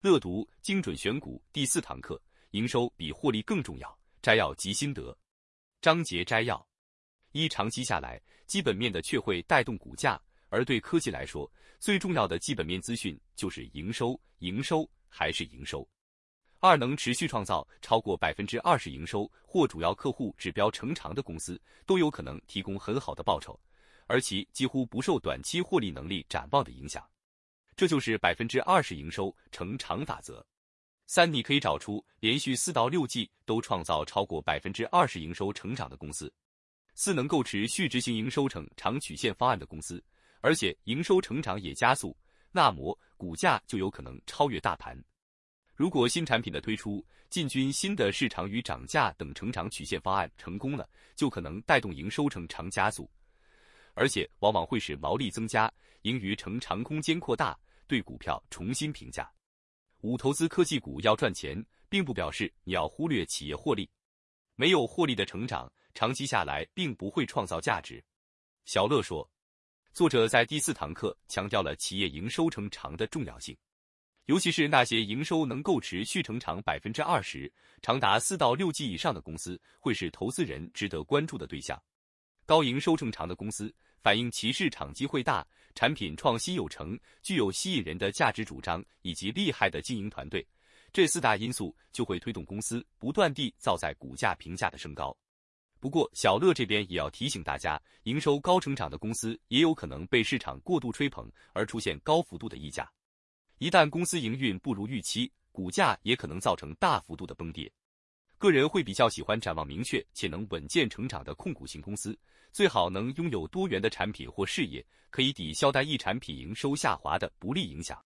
乐读精准选股第四堂课：营收比获利更重要。摘要及心得。章节摘要：一、长期下来，基本面的确会带动股价，而对科技来说，最重要的基本面资讯就是营收，营收还是营收。二、能持续创造超过百分之二十营收或主要客户指标成长的公司，都有可能提供很好的报酬，而其几乎不受短期获利能力展望的影响。这就是百分之二十营收成长法则。三，你可以找出连续四到六季都创造超过百分之二十营收成长的公司。四，能够持续执行营收成长曲线方案的公司，而且营收成长也加速，那么股价就有可能超越大盘。如果新产品的推出、进军新的市场与涨价等成长曲线方案成功了，就可能带动营收成长加速，而且往往会使毛利增加，盈余成长空间扩大。对股票重新评价。五、投资科技股要赚钱，并不表示你要忽略企业获利。没有获利的成长，长期下来并不会创造价值。小乐说，作者在第四堂课强调了企业营收成长的重要性，尤其是那些营收能够持续成长百分之二十、长达四到六季以上的公司，会是投资人值得关注的对象。高营收成长的公司。反映其市场机会大，产品创新有成，具有吸引人的价值主张以及厉害的经营团队，这四大因素就会推动公司不断地造在股价评价的升高。不过，小乐这边也要提醒大家，营收高成长的公司也有可能被市场过度吹捧而出现高幅度的溢价，一旦公司营运不如预期，股价也可能造成大幅度的崩跌。个人会比较喜欢展望明确且能稳健成长的控股型公司，最好能拥有多元的产品或事业，可以抵消单一产品营收下滑的不利影响。